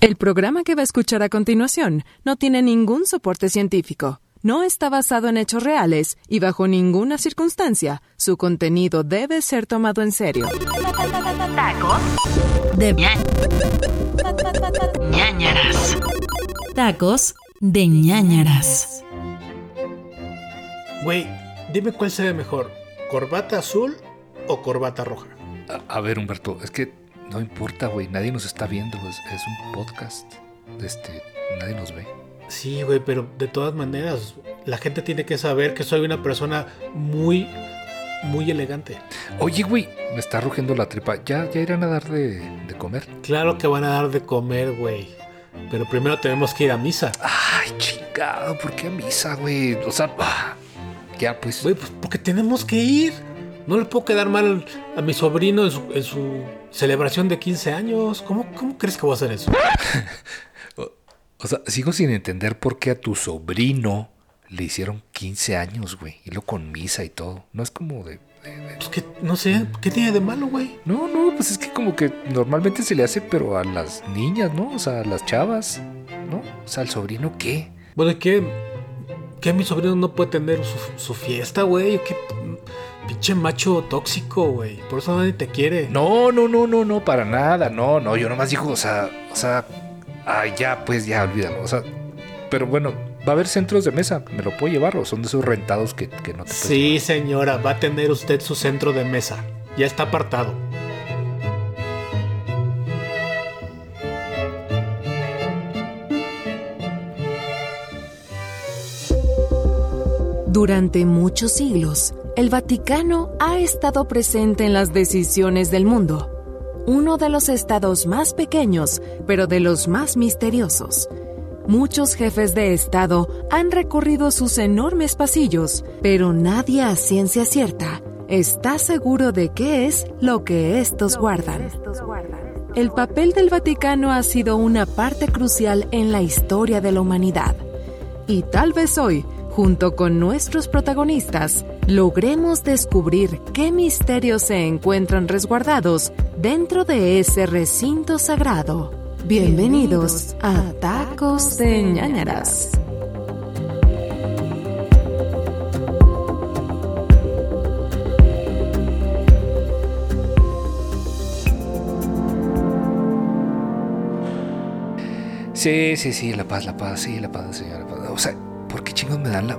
El programa que va a escuchar a continuación no tiene ningún soporte científico, no está basado en hechos reales y bajo ninguna circunstancia su contenido debe ser tomado en serio. Tacos de ñañaras. Tacos de ñañaras. Güey, dime cuál se ve mejor, corbata azul o corbata roja. A, a ver, Humberto, es que no importa, güey. Nadie nos está viendo. Es, es un podcast. Este, nadie nos ve. Sí, güey, pero de todas maneras, la gente tiene que saber que soy una persona muy, muy elegante. Oye, güey, me está rugiendo la tripa. ¿Ya, ya irán a dar de, de comer? Claro que van a dar de comer, güey. Pero primero tenemos que ir a misa. Ay, chingado, ¿por qué a misa, güey? O sea, ah, ya pues. Güey, pues porque tenemos que ir. No le puedo quedar mal a mi sobrino en su, en su celebración de 15 años. ¿Cómo, ¿Cómo crees que voy a hacer eso? O, o sea, sigo sin entender por qué a tu sobrino le hicieron 15 años, güey. Y lo con misa y todo. No es como de. de- de- Pues que, no sé, ¿qué tiene de malo, güey? No, no, pues es que como que normalmente se le hace, pero a las niñas, ¿no? O sea, a las chavas, ¿no? O sea, al sobrino, ¿qué? Bueno, ¿y ¿qué? ¿Que mi sobrino no puede tener su, su fiesta, güey? ¿Qué pinche macho tóxico, güey? Por eso nadie te quiere. No, no, no, no, no, para nada, no, no, yo nomás digo, o sea, o sea, ay, ya, pues ya, olvídalo, o sea, pero bueno, va a haber centros de mesa, ¿me lo puedo llevar o son de esos rentados que, que no te Sí, señora, va a tener usted su centro de mesa. Ya está apartado. Durante muchos siglos, el Vaticano ha estado presente en las decisiones del mundo. Uno de los estados más pequeños, pero de los más misteriosos. Muchos jefes de Estado han recorrido sus enormes pasillos, pero nadie a ciencia cierta está seguro de qué es lo que estos guardan. El papel del Vaticano ha sido una parte crucial en la historia de la humanidad. Y tal vez hoy, junto con nuestros protagonistas, logremos descubrir qué misterios se encuentran resguardados dentro de ese recinto sagrado. Bienvenidos a Tacos de ñañaras. Sí, sí, sí, la paz, la paz, sí, la paz, señora. O sea, ¿por qué chingos me dan la...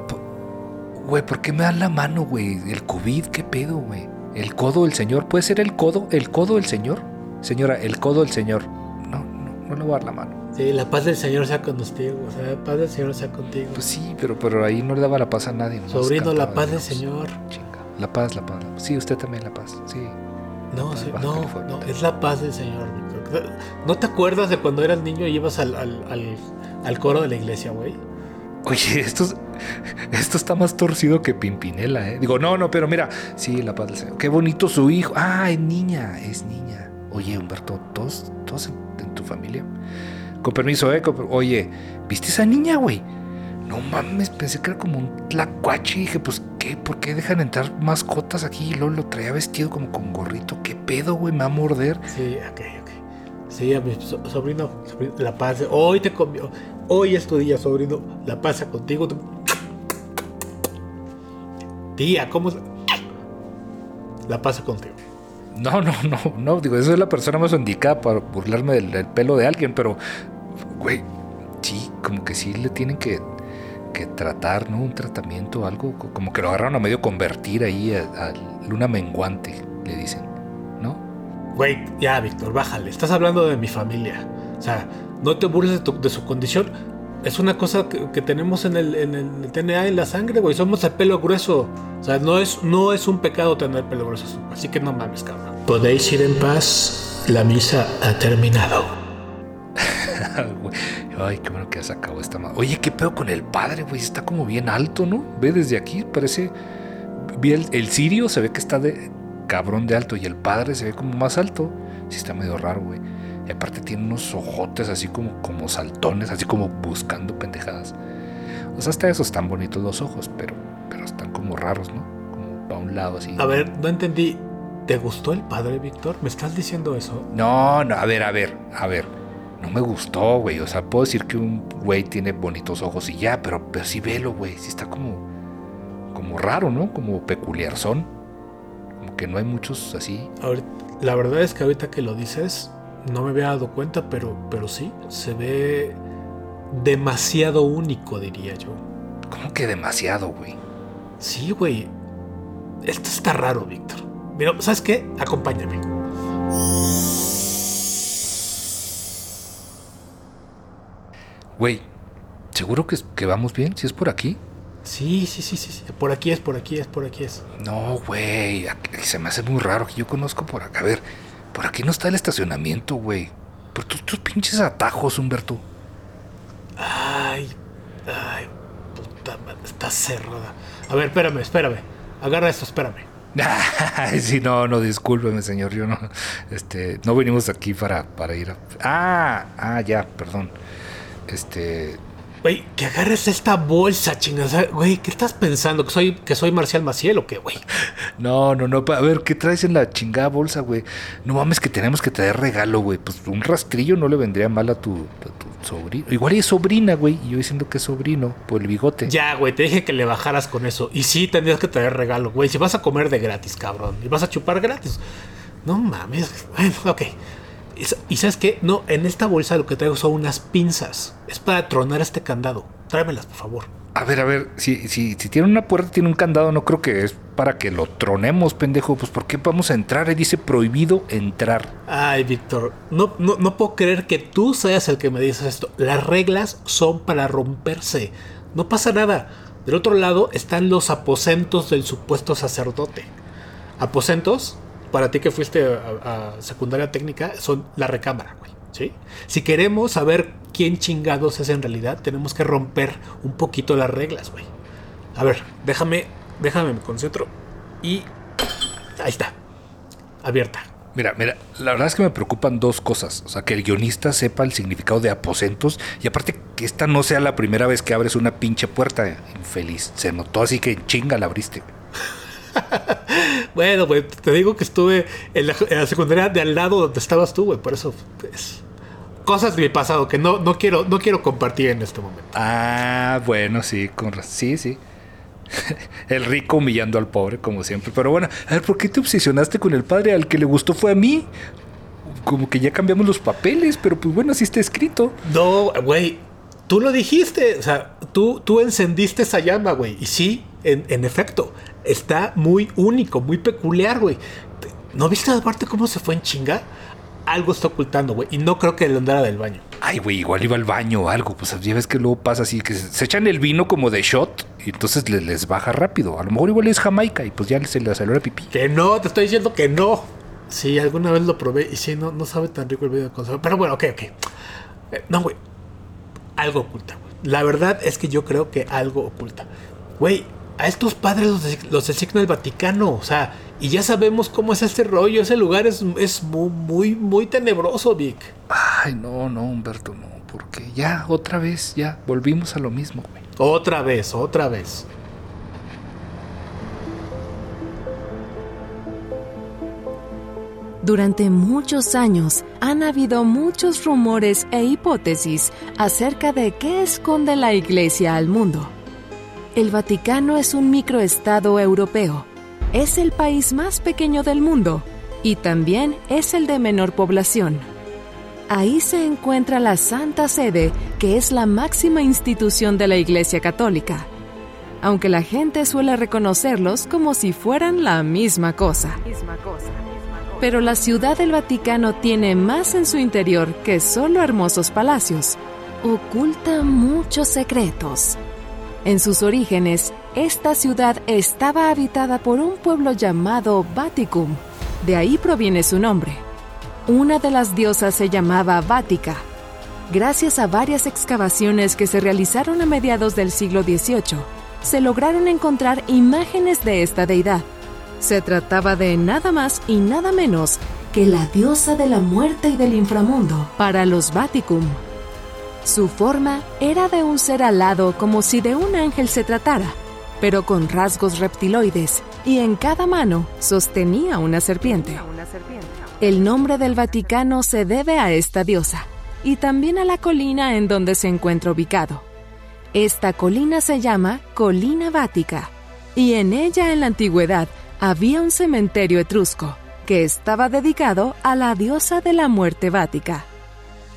Güey, ¿por qué me dan la mano, güey? El COVID, ¿qué pedo, güey? El codo del señor, ¿puede ser el codo? ¿El codo del señor? Señora, el codo del señor. No, no, no le voy a dar la mano. Sí, la paz del Señor sea contigo. O sea, la paz del Señor sea contigo. Pues sí, pero, pero ahí no le daba la paz a nadie. Sobrino, la paz de del. Señor. Chinga. La paz, la paz. Sí, usted también la paz. Sí. No, paz sí, Baja no, no, es la paz del Señor. ¿No te acuerdas de cuando eras niño y ibas al, al, al, al coro de la iglesia, güey? Oye, esto, es- esto está más torcido que Pimpinela, ¿eh? Digo, no, no, pero mira, sí, la paz del Señor. Qué bonito su hijo. Ah, es niña, es niña. Oye, Humberto, ¿todos, todos en, en tu familia? Con permiso, ¿eh? Oye, ¿viste esa niña, güey? No mames, pensé que era como un tlacuache. Y dije, pues, ¿qué? ¿Por qué dejan entrar mascotas aquí? Y luego lo traía vestido como con gorrito. ¿Qué pedo, güey? Me va a morder. Sí, ok, ok. Sí, a mi so- sobrino, sobrino, la paz. Hoy te comió. Hoy es tu día, sobrino. La paz sea contigo. Tía, ¿cómo? La pasa contigo. No, no, no, no, digo, esa es la persona más indicada para burlarme del, del pelo de alguien, pero, güey, sí, como que sí le tienen que, que tratar, ¿no? Un tratamiento, algo, co- como que lo agarraron a medio convertir ahí a, a luna menguante, le dicen, ¿no? Güey, ya, Víctor, bájale. Estás hablando de mi familia. O sea, no te burles de, tu- de su condición. Es una cosa que, que tenemos en el, en el TNA en la sangre, güey. Somos el pelo grueso. O sea, no es, no es un pecado tener pelo grueso. Así que no mames, cabrón. Podéis ir en paz. La misa ha terminado. Ay, qué bueno que ya se acabó esta madre. Oye, ¿qué pedo con el padre, güey? Está como bien alto, ¿no? Ve desde aquí, parece... Vi el, el sirio, se ve que está de cabrón de alto y el padre se ve como más alto. Sí está medio raro, güey. Y aparte tiene unos ojotes así como, como saltones, así como buscando pendejadas. O sea, hasta esos están bonitos los ojos, pero, pero están como raros, ¿no? Como para un lado así. A ver, no entendí. ¿Te gustó el padre, Víctor? ¿Me estás diciendo eso? No, no, a ver, a ver, a ver. no me gustó, güey. O sea, puedo decir que un güey tiene bonitos ojos y ya, pero, pero sí velo, güey. Sí está como, como raro, ¿no? Como peculiar son. Como que no hay muchos así. Ahorita- la verdad es que ahorita que lo dices, no me había dado cuenta, pero, pero sí, se ve demasiado único, diría yo. Como que demasiado, güey. Sí, güey. Esto está raro, Víctor. Mira, ¿sabes qué? Acompáñame. Güey, ¿seguro que, que vamos bien? ¿Si es por aquí? Sí, sí, sí, sí, sí. Por aquí es, por aquí es, por aquí es. No, güey. Se me hace muy raro que yo conozco por acá. A ver, por aquí no está el estacionamiento, güey. Por tus, tus pinches atajos, Humberto. Ay, ay, puta madre, está cerrada. A ver, espérame, espérame. Agarra esto, espérame. Ay, sí, no, no, discúlpeme, señor. Yo no, este, no venimos aquí para, para ir a. Ah, ah, ya, perdón. Este, Güey, que agarres esta bolsa, chingada. Güey, ¿qué estás pensando? ¿Que soy, que soy Marcial Maciel o qué, güey? no, no, no. A ver, ¿qué traes en la chingada bolsa, güey? No mames, que tenemos que traer regalo, güey. Pues un rastrillo no le vendría mal a tu, a tu sobrino. Igual es sobrina, güey. Y yo diciendo que es sobrino por el bigote. Ya, güey, te dije que le bajaras con eso. Y sí, tendrías que traer regalo, güey. Si vas a comer de gratis, cabrón. Y vas a chupar gratis. No mames. Bueno, ok. Y sa- Y sabes qué? No, en esta bolsa lo que traigo son unas pinzas. Es para tronar este candado. Tráemelas, por favor. A ver, a ver, si, si, si tiene una puerta, tiene un candado, no creo que es para que lo tronemos, pendejo. Pues ¿por qué vamos a entrar? Ahí dice prohibido entrar. Ay, Víctor, no, no, no puedo creer que tú seas el que me dices esto. Las reglas son para romperse. No pasa nada. Del otro lado están los aposentos del supuesto sacerdote. Aposentos, para ti que fuiste a, a secundaria técnica, son la recámara, güey. ¿sí? Si queremos saber quién chingados es en realidad, tenemos que romper un poquito las reglas, güey. A ver, déjame, déjame me concentro. Y ahí está. Abierta. Mira, mira, la verdad es que me preocupan dos cosas. O sea, que el guionista sepa el significado de aposentos y aparte que esta no sea la primera vez que abres una pinche puerta, infeliz. Se notó así que chinga la abriste. Bueno, güey, te digo que estuve en la, en la secundaria de al lado donde estabas tú, güey. Por eso, pues, cosas de mi pasado que no, no, quiero, no quiero compartir en este momento. Ah, bueno, sí, con. Sí, sí. El rico humillando al pobre, como siempre. Pero bueno, a ver, ¿por qué te obsesionaste con el padre? Al que le gustó fue a mí. Como que ya cambiamos los papeles, pero pues bueno, así está escrito. No, güey, tú lo dijiste. O sea, tú, tú encendiste esa llama, güey. Y sí, en, en efecto, está muy único, muy peculiar, güey. ¿No viste aparte cómo se fue en chinga? Algo está ocultando, güey. Y no creo que le andara del baño. Ay, güey, igual iba al baño o algo. Pues ya ves que luego pasa así, que se echan el vino como de shot y entonces le- les, baja rápido. A lo mejor igual es Jamaica y pues ya se le salió la pipí. Que no, te estoy diciendo que no. Sí, alguna vez lo probé y sí, no, no sabe tan rico el video de conserva. Pero bueno, ok, ok. Eh, no, güey. Algo oculta, güey. La verdad es que yo creo que algo oculta. Güey, a estos padres los, los designa el Vaticano. O sea, y ya sabemos cómo es este rollo. Ese lugar es, es muy, muy, muy tenebroso, Vic. Ay, no, no, Humberto, no. Porque ya, otra vez, ya, volvimos a lo mismo, güey. Otra vez, otra vez. Durante muchos años han habido muchos rumores e hipótesis acerca de qué esconde la Iglesia al mundo. El Vaticano es un microestado europeo. Es el país más pequeño del mundo y también es el de menor población. Ahí se encuentra la Santa Sede, que es la máxima institución de la Iglesia Católica, aunque la gente suele reconocerlos como si fueran la misma cosa. Pero la Ciudad del Vaticano tiene más en su interior que solo hermosos palacios. Oculta muchos secretos. En sus orígenes, esta ciudad estaba habitada por un pueblo llamado Vaticum. De ahí proviene su nombre. Una de las diosas se llamaba Vática. Gracias a varias excavaciones que se realizaron a mediados del siglo XVIII, se lograron encontrar imágenes de esta deidad. Se trataba de nada más y nada menos que la diosa de la muerte y del inframundo para los Vaticum. Su forma era de un ser alado como si de un ángel se tratara, pero con rasgos reptiloides, y en cada mano sostenía una serpiente. El nombre del Vaticano se debe a esta diosa, y también a la colina en donde se encuentra ubicado. Esta colina se llama Colina Vática, y en ella en la antigüedad había un cementerio etrusco que estaba dedicado a la diosa de la muerte Vática.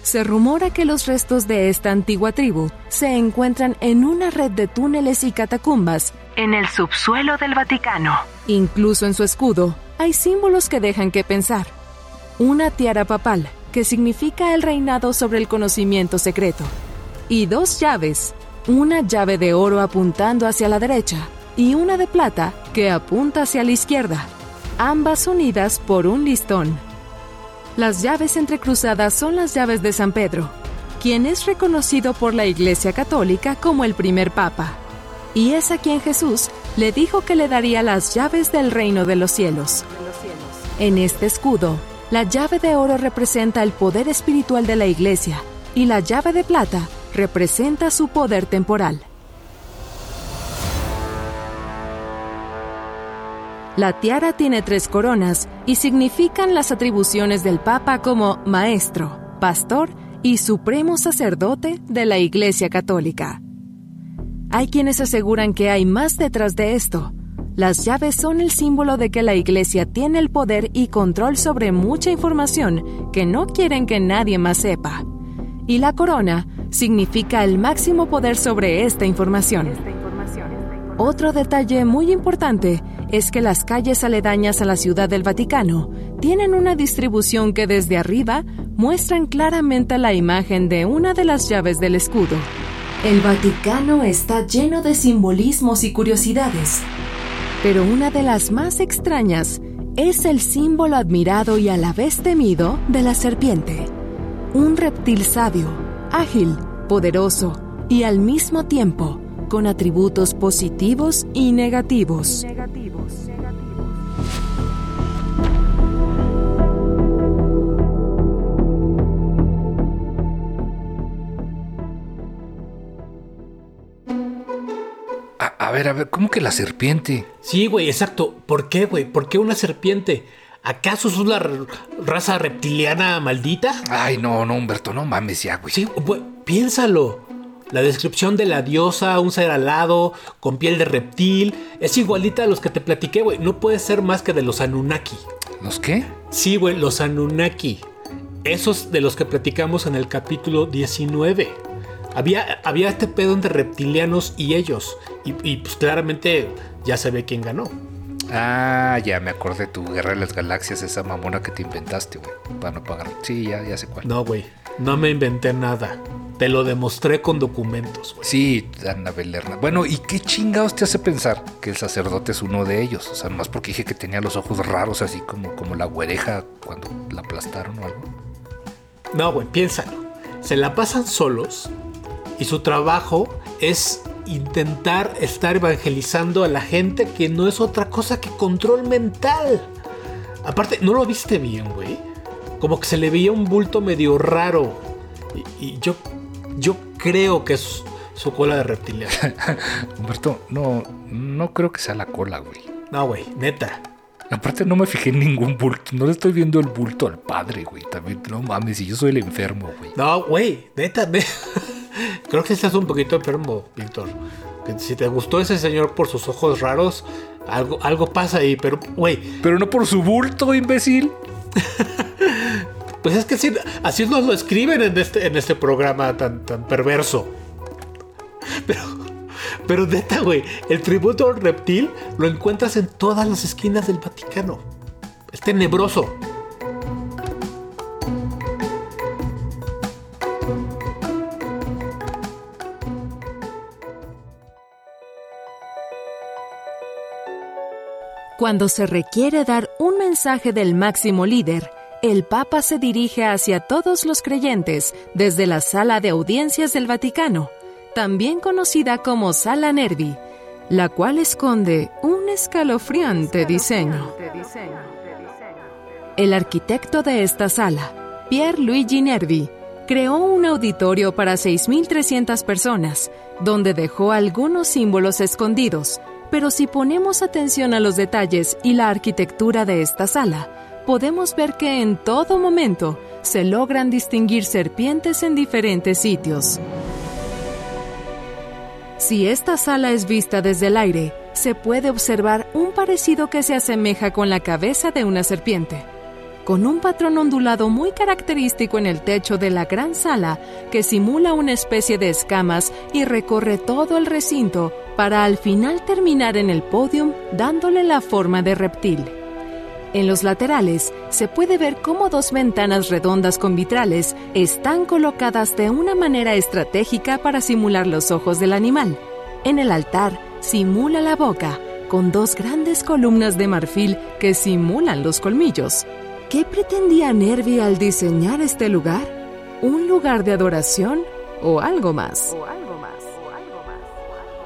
Se rumora que los restos de esta antigua tribu se encuentran en una red de túneles y catacumbas En el subsuelo del Vaticano. Incluso en su escudo hay símbolos que dejan que pensar. Una tiara papal, que significa el reinado sobre el conocimiento secreto. Y dos llaves, una llave de oro apuntando hacia la derecha y una de plata que apunta hacia la izquierda, ambas unidas por un listón. Las llaves entrecruzadas son las llaves de San Pedro, quien es reconocido por la Iglesia Católica como el primer papa y es a quien Jesús le dijo que le daría las llaves del reino de los cielos. En este escudo, la llave de oro representa el poder espiritual de la iglesia y la llave de plata representa su poder temporal. La tiara tiene tres coronas y significan las atribuciones del Papa como maestro, pastor y supremo sacerdote de la Iglesia Católica. Hay quienes aseguran que hay más detrás de esto. Las llaves son el símbolo de que la Iglesia tiene el poder y control sobre mucha información que no quieren que nadie más sepa. Y la corona significa el máximo poder sobre esta información. Otro detalle muy importante es que las calles aledañas a la Ciudad del Vaticano tienen una distribución que desde arriba muestran claramente la imagen de una de las llaves del escudo. El Vaticano está lleno de simbolismos y curiosidades, pero una de las más extrañas es el símbolo admirado y a la vez temido de la serpiente. Un reptil sabio, ágil, poderoso y al mismo tiempo con atributos positivos y negativos. A, a ver, a ver, ¿cómo que la serpiente? Sí, güey, exacto. ¿Por qué, güey? ¿Por qué una serpiente? ¿Acaso es una raza reptiliana maldita? Ay, no, no, Humberto, no mames ya, güey. Sí, güey, piénsalo. La descripción de la diosa, un ser alado, con piel de reptil, es igualita a los que te platiqué, güey. No puede ser más que de los Anunnaki. ¿Los qué? Sí, güey, los Anunnaki. Esos de los que platicamos en el capítulo 19. Había, había este pedo entre reptilianos y ellos. Y, y, pues claramente ya se ve quién ganó. Ah, ya me acordé tu Guerra de las Galaxias, esa mamona que te inventaste, güey, para no pagar. Sí, ya, ya sé cuál. No, güey, no me inventé nada. Te lo demostré con documentos, güey. Sí, Annabel Lerner. Bueno, ¿y qué chingados te hace pensar que el sacerdote es uno de ellos? O sea, más porque dije que tenía los ojos raros, así como, como la güereja cuando la aplastaron o algo. No, güey, piénsalo. Se la pasan solos y su trabajo es intentar estar evangelizando a la gente que no es otra cosa que control mental. Aparte, ¿no lo viste bien, güey? Como que se le veía un bulto medio raro. Y, y yo, yo creo que es su cola de reptiliano. Humberto, no, no creo que sea la cola, güey. No, güey, neta. Aparte no me fijé en ningún bulto. No le estoy viendo el bulto al padre, güey. También, no mames, y yo soy el enfermo, güey. No, güey, neta, ne- Creo que estás un poquito enfermo, Víctor. Si te gustó ese señor por sus ojos raros, algo, algo pasa ahí, pero, güey, Pero no por su bulto, imbécil. pues es que así, así nos lo escriben en este, en este programa tan, tan perverso. Pero, pero neta, güey, el tributo reptil lo encuentras en todas las esquinas del Vaticano. Es tenebroso. Cuando se requiere dar un mensaje del máximo líder, el Papa se dirige hacia todos los creyentes desde la sala de audiencias del Vaticano, también conocida como Sala Nervi, la cual esconde un escalofriante diseño. El arquitecto de esta sala, Pier Luigi Nervi, creó un auditorio para 6.300 personas, donde dejó algunos símbolos escondidos, pero si ponemos atención a los detalles y la arquitectura de esta sala, podemos ver que en todo momento se logran distinguir serpientes en diferentes sitios. Si esta sala es vista desde el aire, se puede observar un parecido que se asemeja con la cabeza de una serpiente, con un patrón ondulado muy característico en el techo de la gran sala que simula una especie de escamas y recorre todo el recinto para al final terminar en el podium dándole la forma de reptil. En los laterales se puede ver cómo dos ventanas redondas con vitrales están colocadas de una manera estratégica para simular los ojos del animal. En el altar simula la boca, con dos grandes columnas de marfil que simulan los colmillos. ¿Qué pretendía Nervi al diseñar este lugar? ¿Un lugar de adoración o algo más?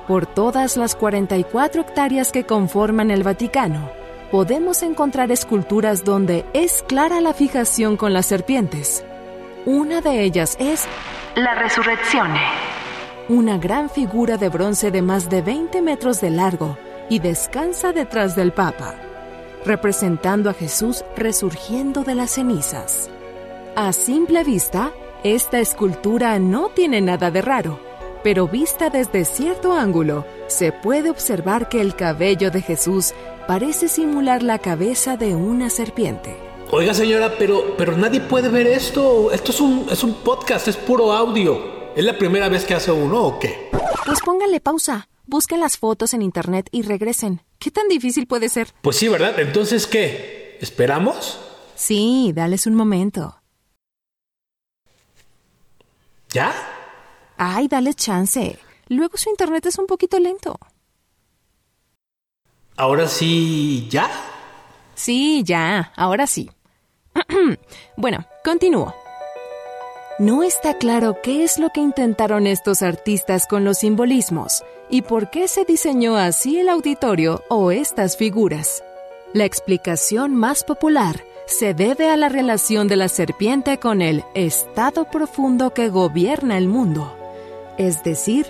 Por todas las 44 hectáreas que conforman el Vaticano, podemos encontrar esculturas donde es clara la fijación con las serpientes. Una de ellas es La resurrección. una gran figura de bronce de más de 20 metros de largo y descansa detrás del Papa, representando a Jesús resurgiendo de las cenizas. A simple vista, esta escultura no tiene nada de raro, pero vista desde cierto ángulo, se puede observar que el cabello de Jesús parece simular la cabeza de una serpiente. Oiga señora, pero, pero nadie puede ver esto. Esto es un, es un podcast, es puro audio. ¿Es la primera vez que hace uno o qué? Pues pónganle pausa, busquen las fotos en internet y regresen. ¿Qué tan difícil puede ser? Pues sí, ¿verdad? Entonces, ¿qué? ¿Esperamos? Sí, dales un momento. ¿Ya? Ay, dale chance. Luego su internet es un poquito lento. Ahora sí, ¿ya? Sí, ya, ahora sí. bueno, continúo. No está claro qué es lo que intentaron estos artistas con los simbolismos y por qué se diseñó así el auditorio o estas figuras. La explicación más popular se debe a la relación de la serpiente con el estado profundo que gobierna el mundo. Es decir,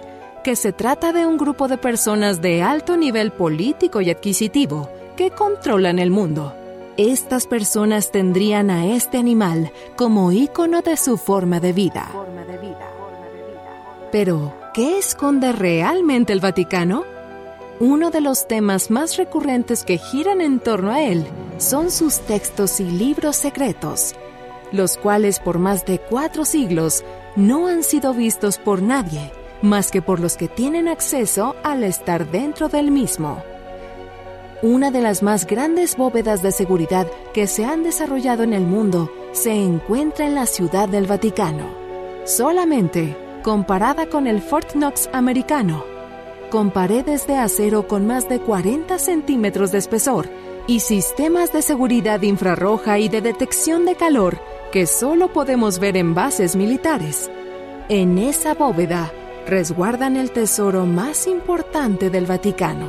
que se trata de un grupo de personas de alto nivel político y adquisitivo que controlan el mundo. Estas personas tendrían a este animal como ícono de su forma de vida. Pero, ¿qué esconde realmente el Vaticano? Uno de los temas más recurrentes que giran en torno a él son sus textos y libros secretos, los cuales por más de cuatro siglos no han sido vistos por nadie más que por los que tienen acceso al estar dentro del mismo. Una de las más grandes bóvedas de seguridad que se han desarrollado en el mundo se encuentra en la Ciudad del Vaticano. Solamente comparada con el Fort Knox americano, con paredes de acero con más de 40 centímetros de espesor y sistemas de seguridad infrarroja y de detección de calor que solo podemos ver en bases militares. En esa bóveda resguardan el tesoro más importante del Vaticano.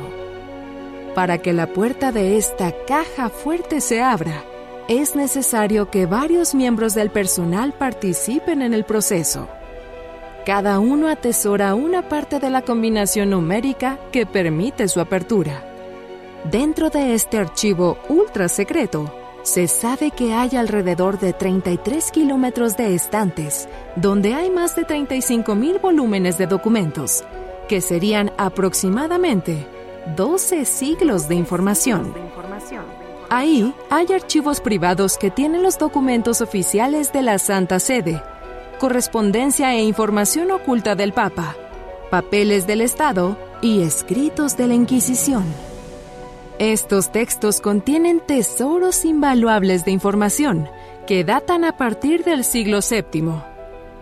Para que la puerta de esta caja fuerte se abra, es necesario que varios miembros del personal participen en el proceso. Cada uno atesora una parte de la combinación numérica que permite su apertura. Dentro de este archivo ultra secreto, se sabe que hay alrededor de 33 kilómetros de estantes, donde hay más de 35 mil volúmenes de documentos, que serían aproximadamente 12 siglos de información. Ahí hay archivos privados que tienen los documentos oficiales de la Santa Sede, correspondencia e información oculta del Papa, papeles del Estado y escritos de la Inquisición. Estos textos contienen tesoros invaluables de información que datan a partir del siglo VII,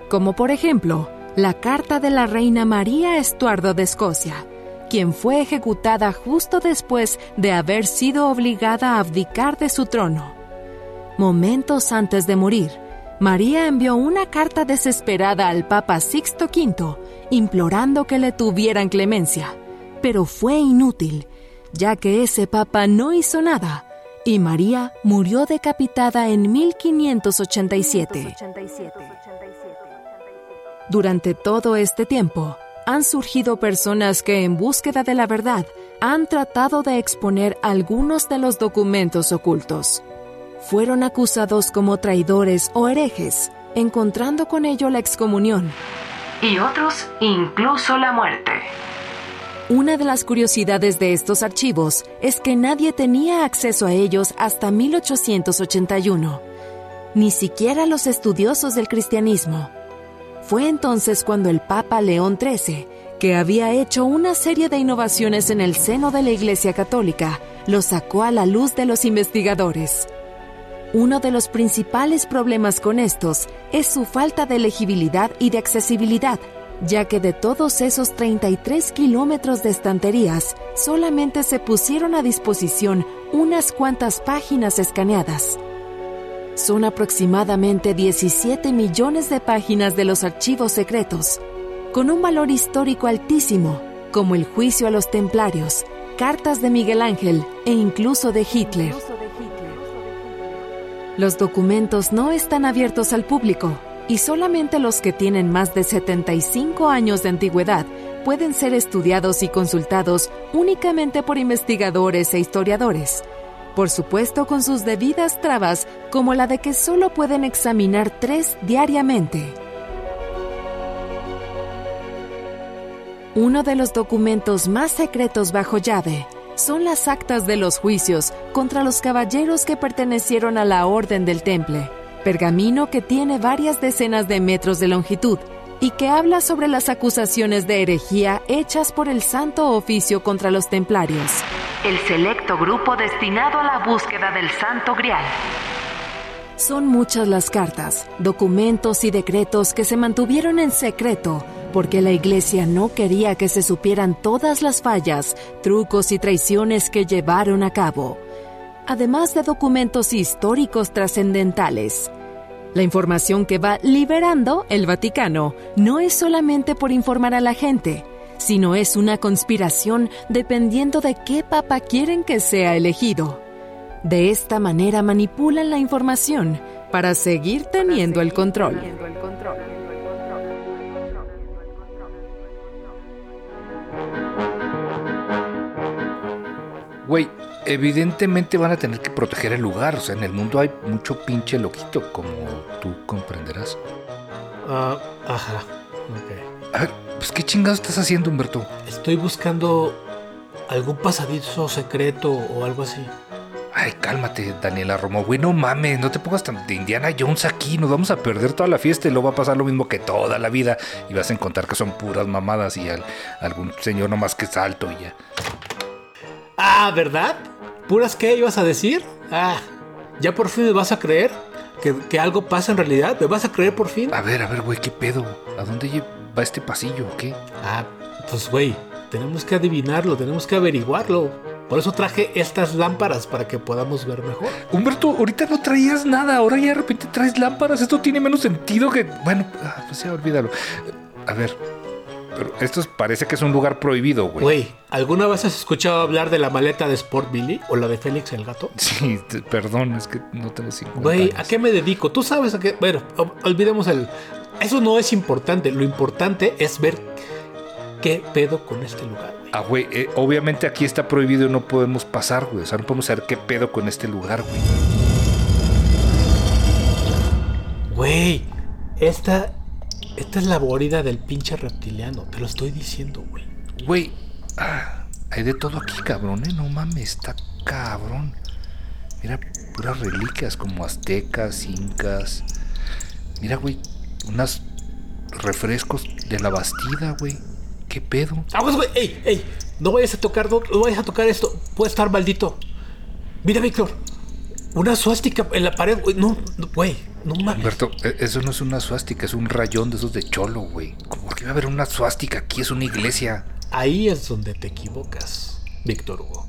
como por ejemplo la carta de la reina María Estuardo de Escocia, quien fue ejecutada justo después de haber sido obligada a abdicar de su trono. Momentos antes de morir, María envió una carta desesperada al Papa Sixto V, implorando que le tuvieran clemencia, pero fue inútil ya que ese papa no hizo nada y María murió decapitada en 1587. Durante todo este tiempo, han surgido personas que en búsqueda de la verdad han tratado de exponer algunos de los documentos ocultos. fueron acusados como traidores o herejes, encontrando con ello la excomunión. Y otros incluso la muerte. Una de las curiosidades de estos archivos es que nadie tenía acceso a ellos hasta 1881, ni siquiera los estudiosos del cristianismo. Fue entonces cuando el Papa León XIII, que había hecho una serie de innovaciones en el seno de la Iglesia Católica, lo sacó a la luz de los investigadores. Uno de los principales problemas con estos es su falta de legibilidad y de accesibilidad, ya que de todos esos 33 kilómetros de estanterías, solamente se pusieron a disposición unas cuantas páginas escaneadas. Son aproximadamente 17 millones de páginas de los archivos secretos, con un valor histórico altísimo, como el juicio a los templarios, cartas de Miguel Ángel e incluso de Hitler. Los documentos no están abiertos al público y solamente los que tienen más de 75 años de antigüedad pueden ser estudiados y consultados únicamente por investigadores e historiadores. Por supuesto con sus debidas trabas como la de que solo pueden examinar tres diariamente. Uno de los documentos más secretos bajo llave son las actas de los juicios contra los caballeros que pertenecieron a la Orden del Temple, pergamino que tiene varias decenas de metros de longitud y que habla sobre las acusaciones de herejía hechas por el Santo Oficio contra los templarios. El selecto grupo destinado a la búsqueda del Santo Grial. Son muchas las cartas, documentos y decretos que se mantuvieron en secreto porque la Iglesia no quería que se supieran todas las fallas, trucos y traiciones que llevaron a cabo, además de documentos históricos trascendentales. La información que va liberando el Vaticano no es solamente por informar a la gente, sino es una conspiración dependiendo de qué papa quieren que sea elegido. De esta manera manipulan la información para seguir teniendo el control. Güey, evidentemente van a tener que proteger el lugar. O sea, en el mundo hay mucho pinche loquito, como tú comprenderás. Ah, ajá. Ok. A ver, pues qué chingados estás haciendo, Humberto. Estoy buscando algún pasadizo secreto o algo así. Ay, cálmate, Daniela Romo. Güey, no mames, no te pongas tan de Indiana Jones aquí. Nos vamos a perder toda la fiesta y luego va a pasar lo mismo que toda la vida. Y vas a encontrar que son puras mamadas y al- algún señor nomás que es alto y ya. Ah, ¿verdad? ¿Puras qué ibas a decir? Ah, ¿ya por fin me vas a creer? ¿Que, que algo pasa en realidad? ¿Me vas a creer por fin? A ver, a ver, güey, ¿qué pedo? ¿A dónde va este pasillo o qué? Ah, pues güey, tenemos que adivinarlo, tenemos que averiguarlo. Por eso traje estas lámparas para que podamos ver mejor. Humberto, ahorita no traías nada, ahora ya de repente traes lámparas. Esto tiene menos sentido que. Bueno, ah, pues ya olvídalo. A ver, pero esto es- parece que es un lugar prohibido, güey. Güey, ¿alguna vez has escuchado hablar de la maleta de Sport Billy o la de Félix el gato? Sí, te- perdón, es que no tengo 50 Güey. ¿a qué me dedico? Tú sabes a qué. Bueno, ol- olvidemos el. Eso no es importante. Lo importante es ver qué pedo con este lugar, güey. Ah, güey, eh, obviamente aquí está prohibido y no podemos pasar, güey. O sea, no podemos saber qué pedo con este lugar, güey. Güey, esta. Esta es la guarida del pinche reptiliano. Te lo estoy diciendo, güey. Güey, ah, hay de todo aquí, cabrón, ¿eh? No mames, está cabrón. Mira, puras reliquias como aztecas, incas. Mira, güey, unas refrescos de la Bastida, güey. ¿Qué pedo? Aguas, güey. ¡Ey, ey! No vayas a tocar, no, no vayas a tocar esto. Puede estar maldito. Mira, Víctor. Una suástica en la pared, güey. No, güey. No mames. Humberto, e- eso no es una suástica, es un rayón de esos de cholo, güey. ¿Por qué va a haber una suástica aquí? Es una iglesia. Ahí es donde te equivocas, Víctor Hugo.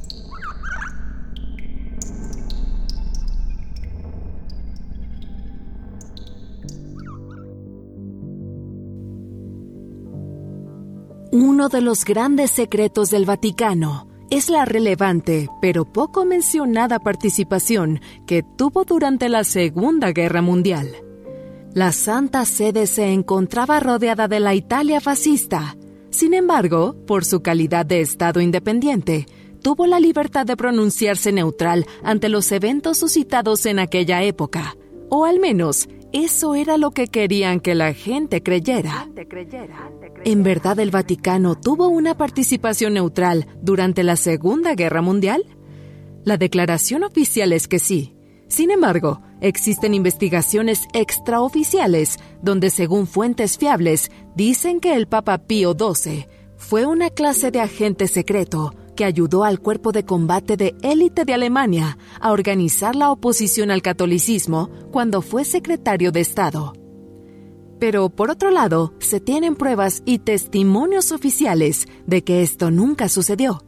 Uno de los grandes secretos del Vaticano es la relevante pero poco mencionada participación que tuvo durante la Segunda Guerra Mundial. La Santa Sede se encontraba rodeada de la Italia fascista. Sin embargo, por su calidad de Estado independiente, tuvo la libertad de pronunciarse neutral ante los eventos suscitados en aquella época, o al menos eso era lo que querían que la gente creyera. ¿En verdad el Vaticano tuvo una participación neutral durante la Segunda Guerra Mundial? La declaración oficial es que sí. Sin embargo, existen investigaciones extraoficiales donde, según fuentes fiables, dicen que el Papa Pío XII fue una clase de agente secreto que ayudó al cuerpo de combate de élite de Alemania a organizar la oposición al catolicismo cuando fue secretario de Estado. Pero por otro lado, se tienen pruebas y testimonios oficiales de que esto nunca sucedió,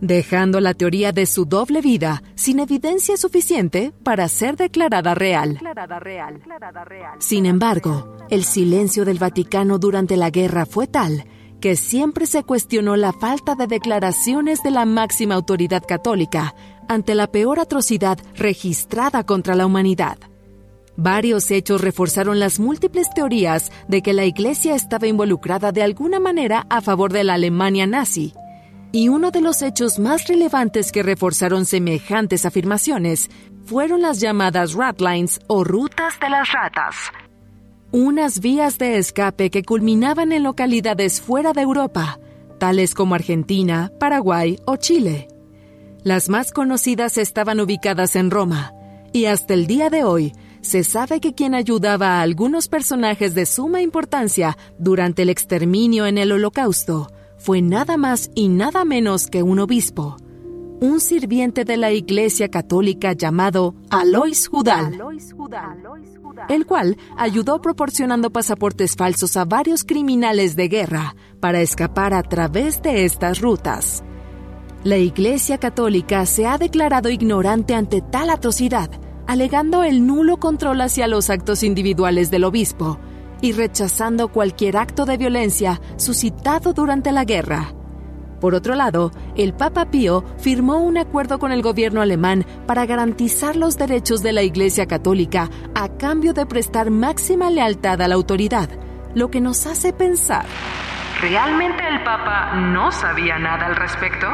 dejando la teoría de su doble vida sin evidencia suficiente para ser declarada real. Sin embargo, el silencio del Vaticano durante la guerra fue tal que siempre se cuestionó la falta de declaraciones de la máxima autoridad católica ante la peor atrocidad registrada contra la humanidad. Varios hechos reforzaron las múltiples teorías de que la Iglesia estaba involucrada de alguna manera a favor de la Alemania nazi. Y uno de los hechos más relevantes que reforzaron semejantes afirmaciones fueron las llamadas ratlines o rutas de las ratas, unas vías de escape que culminaban en localidades fuera de Europa, tales como Argentina, Paraguay o Chile. Las más conocidas estaban ubicadas en Roma, y hasta el día de hoy se sabe que quien ayudaba a algunos personajes de suma importancia durante el exterminio en el Holocausto fue nada más y nada menos que un obispo, un sirviente de la Iglesia Católica llamado Alois Judal el cual ayudó proporcionando pasaportes falsos a varios criminales de guerra para escapar a través de estas rutas. La Iglesia Católica se ha declarado ignorante ante tal atrocidad, alegando el nulo control hacia los actos individuales del obispo y rechazando cualquier acto de violencia suscitado durante la guerra. Por otro lado, el Papa Pío firmó un acuerdo con el gobierno alemán para garantizar los derechos de la Iglesia Católica a cambio de prestar máxima lealtad a la autoridad, lo que nos hace pensar. ¿Realmente el Papa no sabía nada al respecto?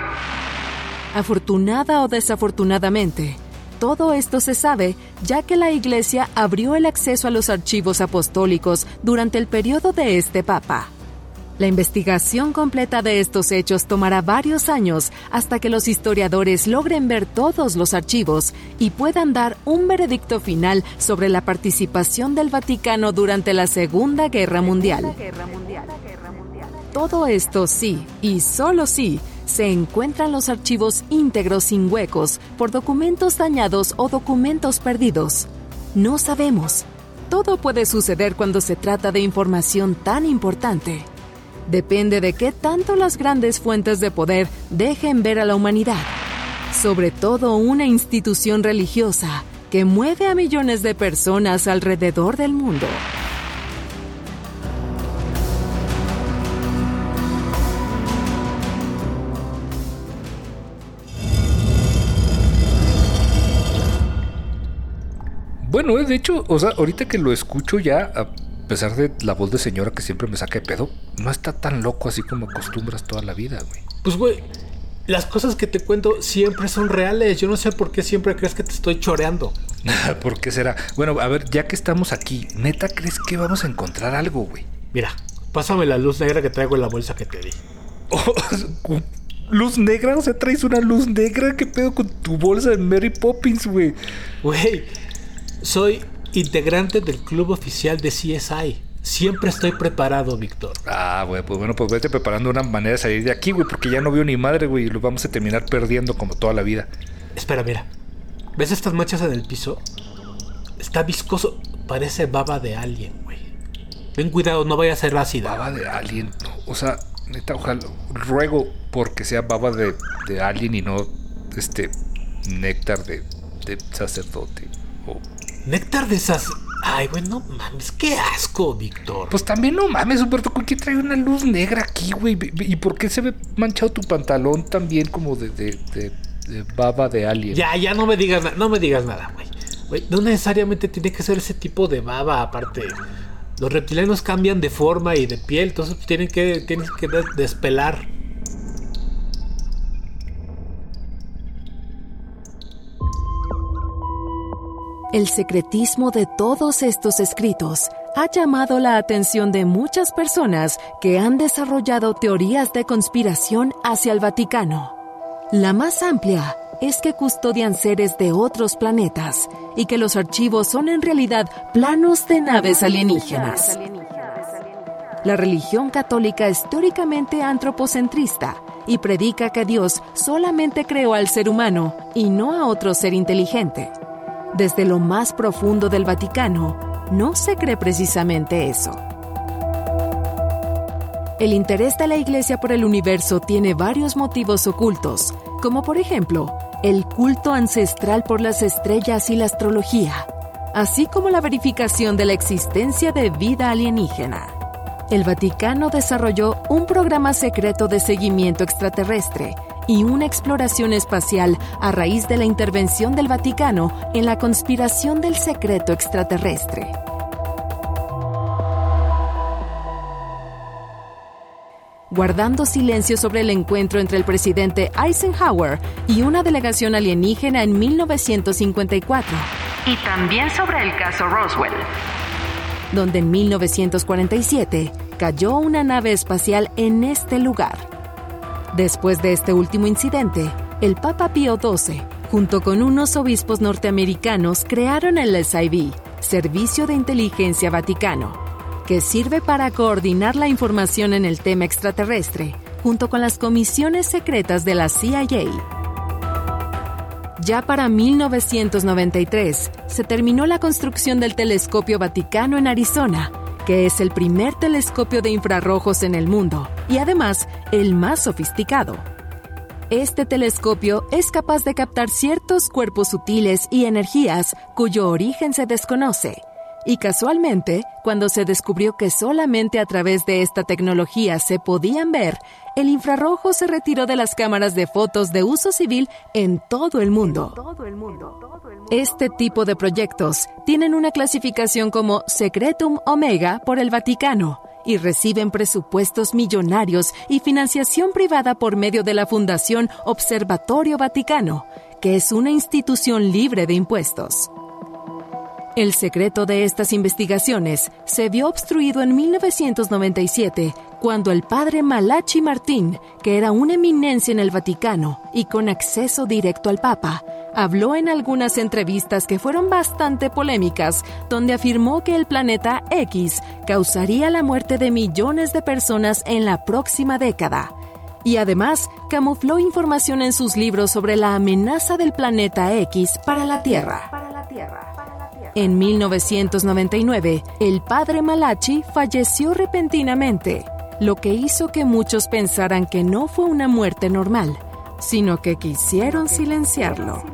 Afortunada o desafortunadamente, todo esto se sabe ya que la Iglesia abrió el acceso a los archivos apostólicos durante el periodo de este Papa. La investigación completa de estos hechos tomará varios años hasta que los historiadores logren ver todos los archivos y puedan dar un veredicto final sobre la participación del Vaticano durante la Segunda Guerra Mundial. Todo esto sí, y solo sí, se encuentran los archivos íntegros sin huecos por documentos dañados o documentos perdidos. No sabemos. Todo puede suceder cuando se trata de información tan importante depende de qué tanto las grandes fuentes de poder dejen ver a la humanidad, sobre todo una institución religiosa que mueve a millones de personas alrededor del mundo. Bueno, de hecho, o sea, ahorita que lo escucho ya, a pesar de la voz de señora que siempre me saca de pedo, no está tan loco así como acostumbras toda la vida, güey. Pues, güey, las cosas que te cuento siempre son reales. Yo no sé por qué siempre crees que te estoy choreando. ¿Por qué será? Bueno, a ver, ya que estamos aquí, ¿neta crees que vamos a encontrar algo, güey? Mira, pásame la luz negra que traigo en la bolsa que te di. Oh, ¿Luz negra? O sea, traes una luz negra. ¿Qué pedo con tu bolsa de Mary Poppins, güey? Güey, soy integrante del club oficial de CSI. Siempre estoy preparado, Víctor. Ah, güey, pues bueno, pues vete preparando una manera de salir de aquí, güey, porque ya no veo ni madre, güey, y lo vamos a terminar perdiendo como toda la vida. Espera, mira. ¿Ves estas manchas en el piso? Está viscoso. Parece baba de alien, güey. Ten cuidado, no vaya a ser ácida. Baba de alien. O sea, neta, ojalá. Ruego porque sea baba de, de alien y no este néctar de, de sacerdote. O Néctar de esas. Ay, güey, no mames, qué asco, Víctor. Pues también no mames, Humberto, ¿con qué trae una luz negra aquí, güey? ¿Y por qué se ve manchado tu pantalón también como de, de, de, baba de alien? Ya, ya no me digas nada, no me digas nada, güey. Güey, no necesariamente tiene que ser ese tipo de baba, aparte. Los reptilianos cambian de forma y de piel, entonces tienen que, tienen que despelar. El secretismo de todos estos escritos ha llamado la atención de muchas personas que han desarrollado teorías de conspiración hacia el Vaticano. La más amplia es que custodian seres de otros planetas y que los archivos son en realidad planos de naves alienígenas. La religión católica es teóricamente antropocentrista y predica que Dios solamente creó al ser humano y no a otro ser inteligente. Desde lo más profundo del Vaticano, no se cree precisamente eso. El interés de la Iglesia por el universo tiene varios motivos ocultos, como por ejemplo, el culto ancestral por las estrellas y la astrología, así como la verificación de la existencia de vida alienígena. El Vaticano desarrolló un programa secreto de seguimiento extraterrestre y una exploración espacial a raíz de la intervención del Vaticano en la conspiración del secreto extraterrestre. guardando silencio sobre el encuentro entre el presidente Eisenhower y una delegación alienígena en 1954. Y también sobre el caso Roswell. Donde en 1947 cayó una nave espacial en este lugar. Después de este último incidente, el Papa Pío XII, junto con unos obispos norteamericanos, crearon el SIV, Servicio de Inteligencia Vaticano, que sirve para coordinar la información en el tema extraterrestre, junto con las comisiones secretas de la CIA. Ya para 1993 se terminó la construcción del Telescopio Vaticano en Arizona, que es el primer telescopio de infrarrojos en el mundo y además el más sofisticado. Este telescopio es capaz de captar ciertos cuerpos sutiles y energías cuyo origen se desconoce y casualmente, cuando se descubrió que solamente a través de esta tecnología se podían ver, el infrarrojo se retiró de las cámaras de fotos de uso civil en todo el mundo. Este tipo de proyectos tienen una clasificación como Secretum Omega por el Vaticano y reciben presupuestos millonarios y financiación privada por medio de la Fundación Observatorio Vaticano, que es una institución libre de impuestos. El secreto de estas investigaciones se vio obstruido en 1997 cuando el padre Malachi Martín, que era una eminencia en el Vaticano y con acceso directo al Papa, habló en algunas entrevistas que fueron bastante polémicas, donde afirmó que el planeta X causaría la muerte de millones de personas en la próxima década. Y además camufló información en sus libros sobre la amenaza del planeta X para la Tierra. En 1999, el padre Malachi falleció repentinamente, lo que hizo que muchos pensaran que no fue una muerte normal, sino que quisieron silenciarlo.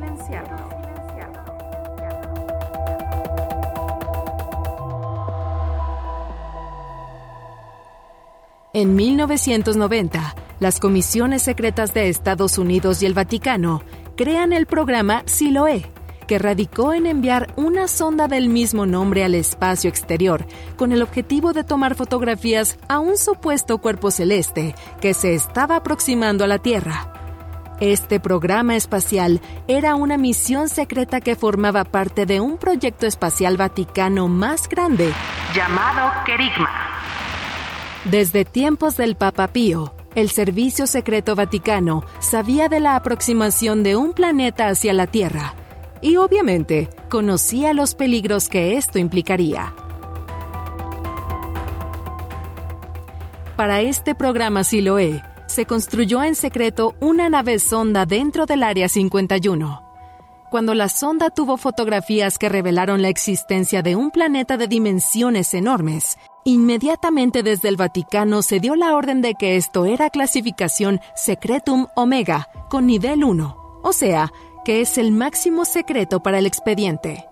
En 1990, las comisiones secretas de Estados Unidos y el Vaticano crean el programa Siloé, que radicó en enviar una sonda del mismo nombre al espacio exterior, con el objetivo de tomar fotografías a un supuesto cuerpo celeste que se estaba aproximando a la Tierra. Este programa espacial era una misión secreta que formaba parte de un proyecto espacial vaticano más grande, llamado Kerigma. Desde tiempos del Papa Pío, el Servicio Secreto Vaticano sabía de la aproximación de un planeta hacia la Tierra y obviamente conocía los peligros que esto implicaría. Para este programa Siloé, se construyó en secreto una nave sonda dentro del Área 51. Cuando la sonda tuvo fotografías que revelaron la existencia de un planeta de dimensiones enormes, inmediatamente desde el Vaticano se dio la orden de que esto era clasificación Secretum Omega, con nivel 1, o sea, que es el máximo secreto para el expediente.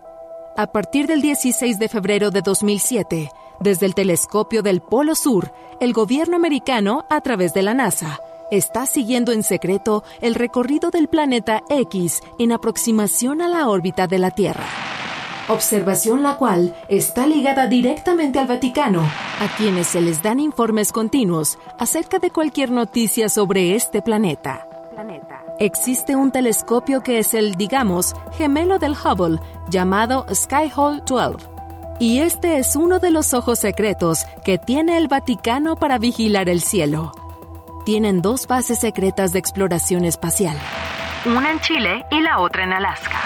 A partir del 16 de febrero de 2007, desde el telescopio del Polo Sur, el gobierno americano, a través de la NASA, está siguiendo en secreto el recorrido del planeta X en aproximación a la órbita de la Tierra. Observación la cual está ligada directamente al Vaticano, a quienes se les dan informes continuos acerca de cualquier noticia sobre este planeta. planeta. Existe un telescopio que es el, digamos, gemelo del Hubble, llamado Skyhole 12. Y este es uno de los ojos secretos que tiene el Vaticano para vigilar el cielo. Tienen dos bases secretas de exploración espacial. Una en Chile y la otra en Alaska.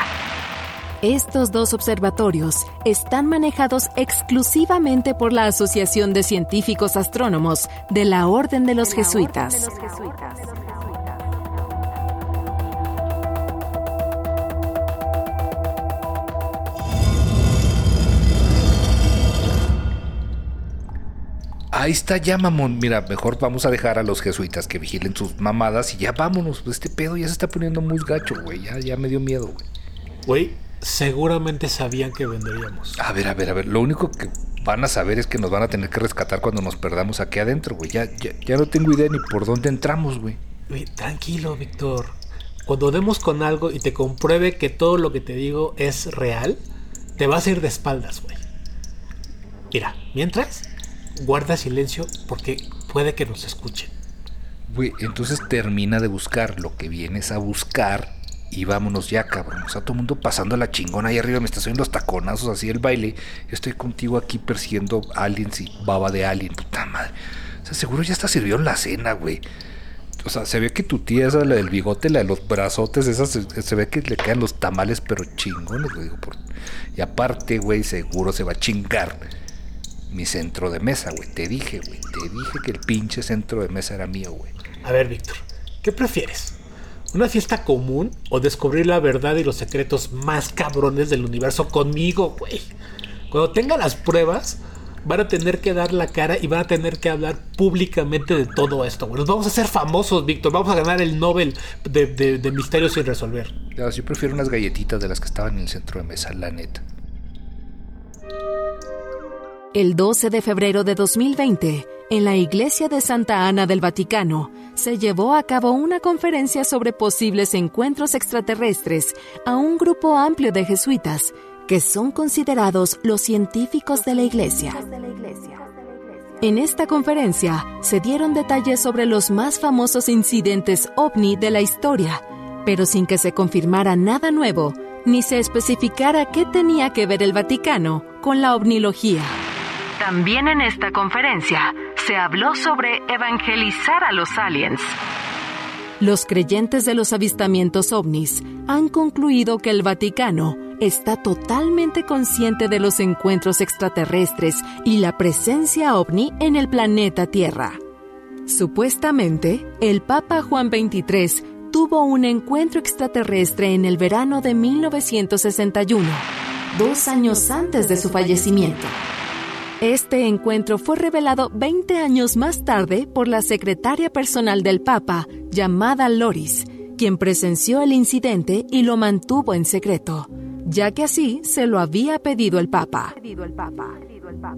Estos dos observatorios están manejados exclusivamente por la Asociación de Científicos Astrónomos de la Orden de los Jesuitas. Ahí está ya, mamón. Mira, mejor vamos a dejar a los jesuitas que vigilen sus mamadas y ya vámonos. Este pedo ya se está poniendo muy gacho, güey. Ya, ya me dio miedo, güey. Güey, seguramente sabían que vendríamos. A ver, a ver, a ver. Lo único que van a saber es que nos van a tener que rescatar cuando nos perdamos aquí adentro, güey. Ya, ya, ya no tengo idea ni por dónde entramos, güey. Güey, tranquilo, Víctor. Cuando demos con algo y te compruebe que todo lo que te digo es real, te vas a ir de espaldas, güey. Mira, mientras, guarda silencio porque puede que nos escuchen. Güey, entonces termina de buscar lo que vienes a buscar y vámonos ya, cabrón. O sea, todo el mundo pasando la chingona ahí arriba, me está haciendo los taconazos, así el baile. Estoy contigo aquí persiguiendo aliens y baba de alien, puta madre. O sea, seguro ya está sirvieron la cena, güey. O sea, se ve que tu tía, esa, la del bigote, la de los brazotes, esas, se, ve que le quedan los tamales, pero chingones, güey. Digo, por... Y aparte, güey, seguro se va a chingar mi centro de mesa, güey. Te dije, güey. Te dije que el pinche centro de mesa era mío, güey. A ver, Víctor, ¿qué prefieres? ¿Una fiesta común o descubrir la verdad y los secretos más cabrones del universo conmigo, güey? Cuando tenga las pruebas, van a tener que dar la cara y van a tener que hablar públicamente de todo esto, güey. Nos vamos a hacer famosos, Víctor. Vamos a ganar el Nobel de, de, de misterios sin resolver. Yo prefiero unas galletitas de las que estaban en el centro de mesa, la neta. El 12 de febrero de 2020, en la iglesia de Santa Ana del Vaticano, se llevó a cabo una conferencia sobre posibles encuentros extraterrestres a un grupo amplio de jesuitas que son considerados los científicos de la iglesia. En esta conferencia se dieron detalles sobre los más famosos incidentes ovni de la historia, pero sin que se confirmara nada nuevo ni se especificara qué tenía que ver el Vaticano con la ovnilogía. También en esta conferencia se habló sobre evangelizar a los aliens. Los creyentes de los avistamientos ovnis han concluido que el Vaticano está totalmente consciente de los encuentros extraterrestres y la presencia ovni en el planeta Tierra. Supuestamente, el Papa Juan XXIII tuvo un encuentro extraterrestre en el verano de 1961, dos años antes de su fallecimiento. Este encuentro fue revelado 20 años más tarde por la secretaria personal del Papa, llamada Loris, quien presenció el incidente y lo mantuvo en secreto, ya que así se lo había pedido el Papa.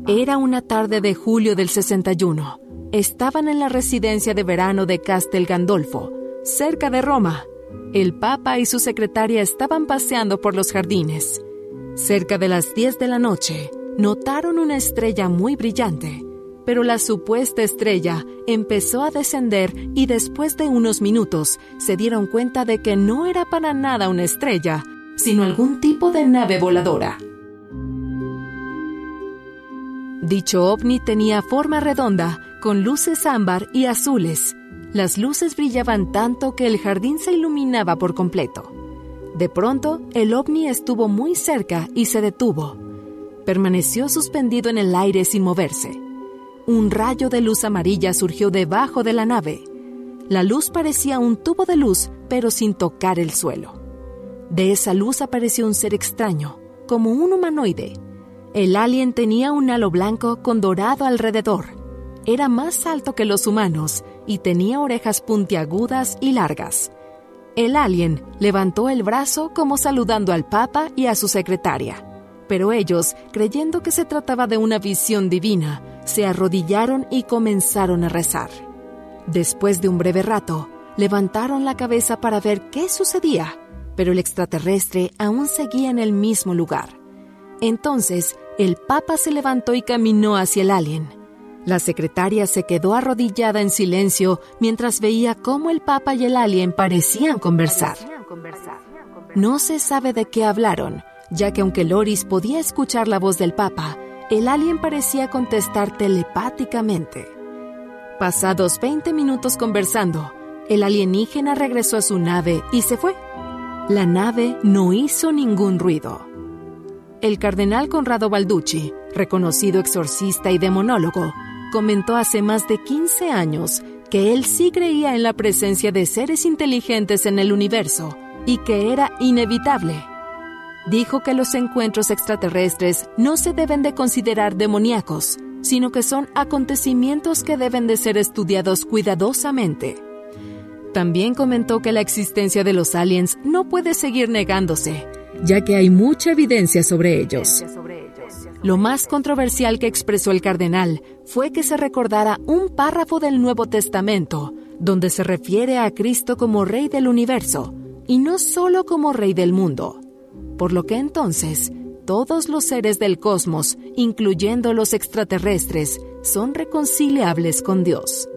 Era una tarde de julio del 61. Estaban en la residencia de verano de Castel Gandolfo, cerca de Roma. El Papa y su secretaria estaban paseando por los jardines. Cerca de las 10 de la noche, notaron una estrella muy brillante, pero la supuesta estrella empezó a descender y después de unos minutos se dieron cuenta de que no era para nada una estrella, sino algún tipo de nave voladora. Dicho ovni tenía forma redonda, con luces ámbar y azules. Las luces brillaban tanto que el jardín se iluminaba por completo. De pronto, el ovni estuvo muy cerca y se detuvo permaneció suspendido en el aire sin moverse. Un rayo de luz amarilla surgió debajo de la nave. La luz parecía un tubo de luz, pero sin tocar el suelo. De esa luz apareció un ser extraño, como un humanoide. El alien tenía un halo blanco con dorado alrededor. Era más alto que los humanos y tenía orejas puntiagudas y largas. El alien levantó el brazo como saludando al Papa y a su secretaria pero ellos, creyendo que se trataba de una visión divina, se arrodillaron y comenzaron a rezar. Después de un breve rato, levantaron la cabeza para ver qué sucedía, pero el extraterrestre aún seguía en el mismo lugar. Entonces, el Papa se levantó y caminó hacia el alien. La secretaria se quedó arrodillada en silencio mientras veía cómo el Papa y el alien parecían conversar. No se sabe de qué hablaron, ya que aunque Loris podía escuchar la voz del Papa, el alien parecía contestar telepáticamente. Pasados 20 minutos conversando, el alienígena regresó a su nave y se fue. La nave no hizo ningún ruido. El cardenal Conrado Balducci, reconocido exorcista y demonólogo, comentó hace más de 15 años que él sí creía en la presencia de seres inteligentes en el universo y que era inevitable. Dijo que los encuentros extraterrestres no se deben de considerar demoníacos, sino que son acontecimientos que deben de ser estudiados cuidadosamente. También comentó que la existencia de los aliens no puede seguir negándose, ya que hay mucha evidencia sobre ellos. Lo más controversial que expresó el cardenal fue que se recordara un párrafo del Nuevo Testamento, donde se refiere a Cristo como Rey del universo, y no solo como Rey del mundo. Por lo que entonces, todos los seres del cosmos, incluyendo los extraterrestres, son reconciliables con Dios.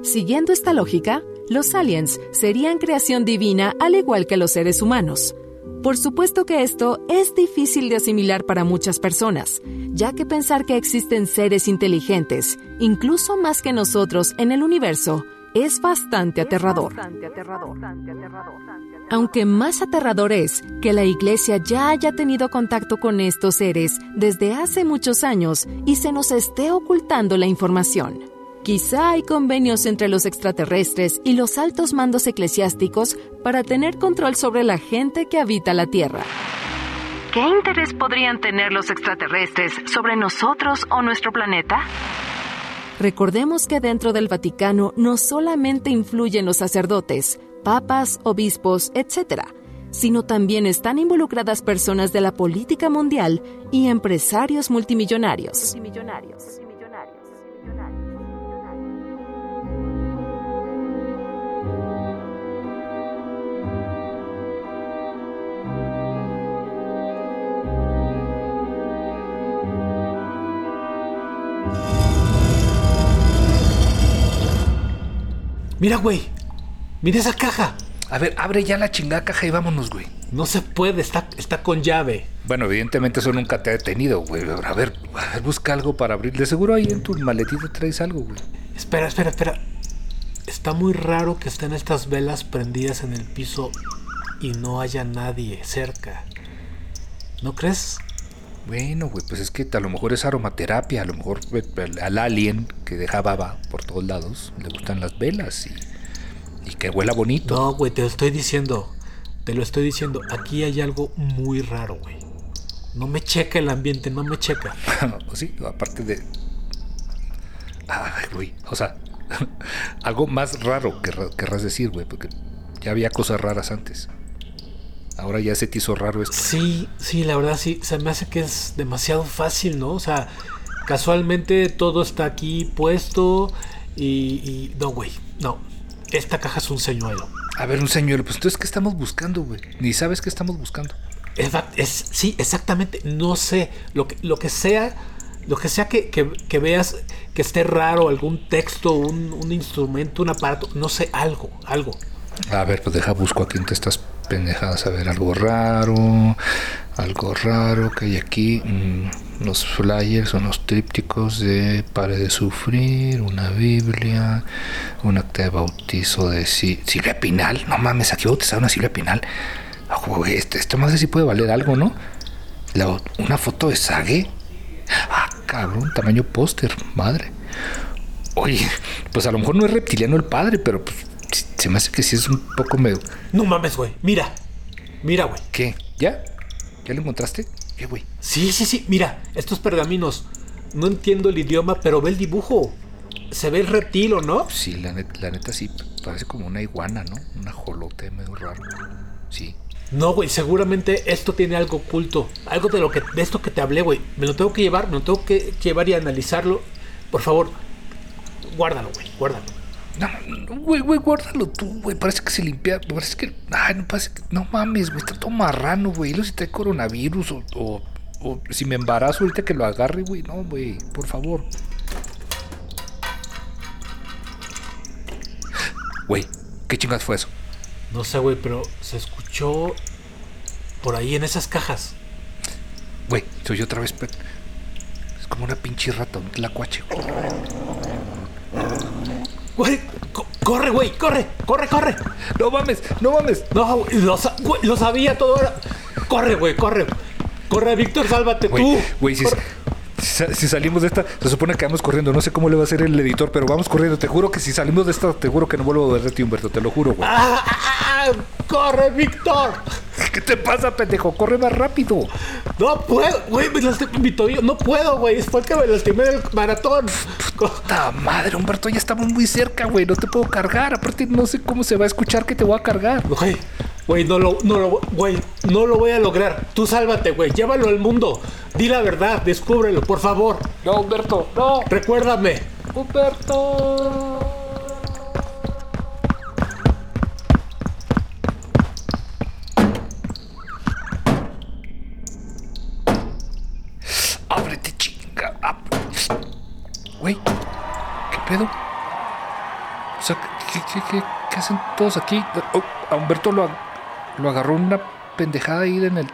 Siguiendo esta lógica, los aliens serían creación divina al igual que los seres humanos. Por supuesto que esto es difícil de asimilar para muchas personas, ya que pensar que existen seres inteligentes, incluso más que nosotros en el universo, es bastante aterrador. Aunque más aterrador es que la Iglesia ya haya tenido contacto con estos seres desde hace muchos años y se nos esté ocultando la información. Quizá hay convenios entre los extraterrestres y los altos mandos eclesiásticos para tener control sobre la gente que habita la Tierra. ¿Qué interés podrían tener los extraterrestres sobre nosotros o nuestro planeta? Recordemos que dentro del Vaticano no solamente influyen los sacerdotes, papas, obispos, etc., sino también están involucradas personas de la política mundial y empresarios multimillonarios. Mira, güey. Mira esa caja. A ver, abre ya la chingada caja y vámonos, güey. No se puede, está, está con llave. Bueno, evidentemente eso nunca te ha detenido, güey. A ver, a ver, busca algo para abrir. De seguro ahí en tu maletito traes algo, güey. Espera, espera, espera. Está muy raro que estén estas velas prendidas en el piso y no haya nadie cerca. ¿No crees? Bueno, güey, pues es que a lo mejor es aromaterapia, a lo mejor al alien que deja baba por todos lados le gustan las velas y, y que huela bonito. No, güey, te lo estoy diciendo. Te lo estoy diciendo. Aquí hay algo muy raro, güey. No me checa el ambiente, no me checa. sí, aparte de. Ay, güey. O sea, algo más raro querrás decir, güey, porque ya había cosas raras antes. Ahora ya se te hizo raro esto. Sí, sí, la verdad sí. Se me hace que es demasiado fácil, ¿no? O sea, casualmente todo está aquí puesto y. y no, güey, no. Esta caja es un señuelo. A ver, un señuelo. Pues entonces, ¿qué estamos buscando, güey? Ni sabes qué estamos buscando. Es, es, sí, exactamente. No sé. Lo que, lo que sea. Lo que sea que, que, que veas que esté raro, algún texto, un, un instrumento, un aparato, no sé, algo, algo. A ver, pues deja, busco aquí entre estas pendejadas, a ver, algo raro, algo raro que hay aquí, mm, los flyers son los trípticos de Pare de Sufrir, una Biblia, un acta de bautizo de Silvia Pinal, no mames, aquí bautizaron a Silvia Pinal, esto más de si puede valer algo, ¿no? una foto de Sage, ah, cabrón, tamaño póster, madre. Oye, pues a lo mejor no es reptiliano el padre, pero pues se me hace que sí es un poco medio. No mames, güey. Mira. Mira, güey. ¿Qué? ¿Ya? ¿Ya lo encontraste? ¿Qué, güey? Sí, sí, sí. Mira, estos pergaminos. No entiendo el idioma, pero ve el dibujo. Se ve el reptil, ¿o no? Sí, la neta, la neta sí. Parece como una iguana, ¿no? Una jolote medio raro. Sí. No, güey, seguramente esto tiene algo oculto. Algo de lo que de esto que te hablé, güey. Me lo tengo que llevar, me lo tengo que llevar y analizarlo. Por favor, guárdalo, güey, guárdalo. No, güey, güey, guárdalo tú, güey. Parece que se limpia. Parece que. Ay, no parece que. No mames, güey. Está todo marrano, güey. Sé si trae coronavirus o, o si me embarazo ahorita que lo agarre, güey. No, güey, por favor. Güey, ¿qué chingas fue eso? No sé, güey, pero se escuchó por ahí en esas cajas. Güey, se oyó otra vez. Es como una pinche rata, un tlacuache. güey. Güey, co- corre, güey, corre, corre, corre. No mames, no mames. No, güey, lo, sa- güey, lo sabía todo. Corre, güey, corre. Corre, Víctor, sálvate tú. güey, si. Si- salimos de esta, se supone que vamos corriendo. No sé cómo le va a hacer el editor, pero vamos corriendo. Te juro que si salimos de esta, te juro que no vuelvo a ver de ti, Humberto. Te lo juro, güey. Ah, ah, ah, corre, Víctor. ¿Qué te pasa, pendejo? Corre más rápido. No puedo, güey, me lastimé mi tobillo. No puedo, güey. Fue que me lastimé del maratón. Puta madre, Humberto, ya estamos muy cerca, güey. No te puedo cargar. Aparte, no sé cómo se va a escuchar que te voy a cargar. Güey, güey, no lo, no lo, güey, no lo voy a lograr. Tú sálvate, güey. Llévalo al mundo. Di la verdad, descúbrelo, por favor. No, Humberto, no. Recuérdame. Humberto. Ábrete, chinga. Ab- Güey, ¿qué pedo? O sea, ¿qué, qué, qué- qué hacen todos aquí? Oh, a Humberto lo, lo agarró una pendejada ahí en el.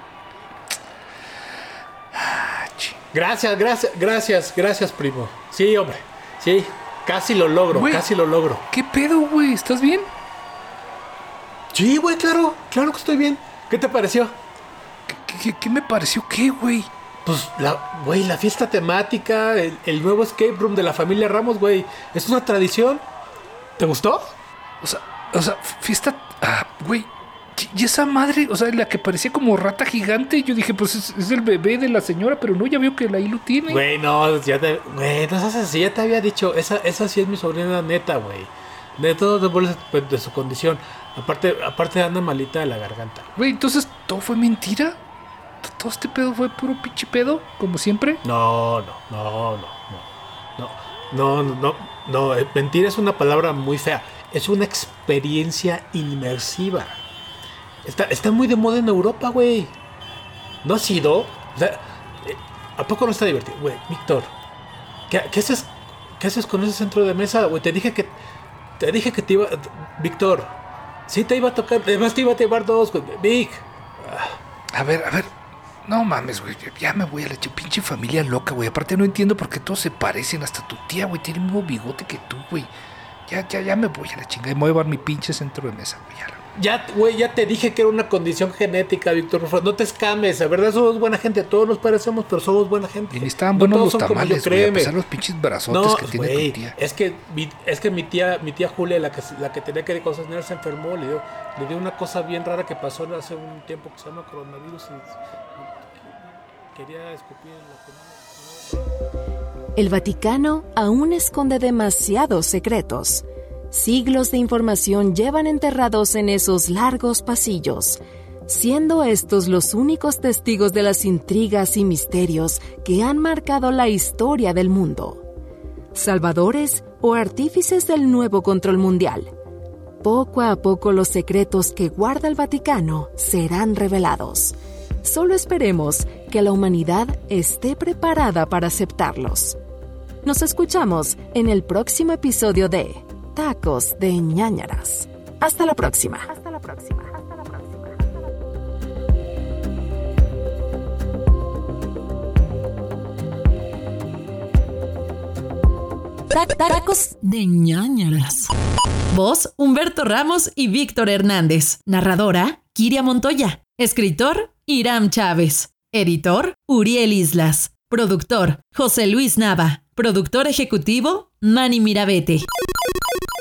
Ah. Gracias, gracias, gracias, gracias, primo. Sí, hombre. Sí, casi lo logro, casi lo logro. ¿Qué pedo, güey? ¿Estás bien? Sí, güey, claro, claro que estoy bien. ¿Qué te pareció? ¿Qué, qué- qué me pareció qué, güey? Pues, la, güey, la fiesta temática, el, el nuevo escape room de la familia Ramos, güey. Es una tradición. ¿Te gustó? O sea, o sea, fiesta. Ah, güey. Y- esa madre, o sea, la que parecía como rata gigante, yo dije, pues es, es el bebé de la señora, pero no, ya veo que ahí lo tiene. Güey, no, ya te. Güey, no seas así, ya te había dicho. Esa, esa sí es mi sobrina neta, güey. De todo de, bolas de, su condición. Aparte, aparte anda malita de la garganta. Güey, entonces, ¿todo fue mentira? ¿T- ¿Todo este pedo fue puro pinche pedo, como siempre? No, no, no, no, no. No, no, no, no. eh, Mentir es una palabra muy fea. Es una experiencia inmersiva. Está, está muy de moda en Europa, güey. ¿No ha sido? Eh, ¿a poco no está divertido? Güey, Víctor, ¿qué, haces, ¿qué haces con ese centro de mesa, güey? Te dije que. Te dije que te iba. Víctor, sí te iba a tocar. Además te iba a llevar dos, güey. Vic. A ver, a ver. No mames, güey. Ya me voy a la ch- pinche familia loca, güey. Aparte no entiendo por qué todos se parecen. Hasta tu tía, güey. Tiene el mismo bigote que tú, güey. Ya, ya, ya me voy a la chingada. Y me voy a llevar mi pinche centro de mesa, güey. Ya, güey, ya te dije que era una condición genética, Víctor. por favor, No te escames, la verdad somos buena gente. Todos nos parecemos, pero somos buena gente. Y ni estaban No buenos los tamales, güey. A pesar los pinches brazotes No, que tiene tu tía. es que mi, es que mi tía, mi tía Julia, la que, la que tenía que cocinar, se enfermó, le dio, le dio una cosa bien rara que pasó hace un tiempo que se llama coronavirus y quería escupir en la comida. El Vaticano aún esconde demasiados secretos. Siglos de información llevan enterrados en esos largos pasillos, siendo estos los únicos testigos de las intrigas y misterios que han marcado la historia del mundo. Salvadores o artífices del nuevo control mundial. Poco a poco los secretos que guarda el Vaticano serán revelados. Solo esperemos que la humanidad esté preparada para aceptarlos. Nos escuchamos en el próximo episodio de Tacos de ñañaras. Hasta la próxima. Hasta la próxima. Hasta la próxima. Ta- Tacos de ñañaras. Voz, Humberto Ramos y Víctor Hernández. Narradora, Kiria Montoya. Escritor, Iram Chávez. Editor, Uriel Islas. Productor, José Luis Nava. Productor ejecutivo, Manny Mirabete.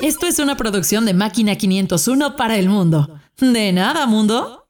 Esto es una producción de Máquina 501 para el mundo. De nada, mundo.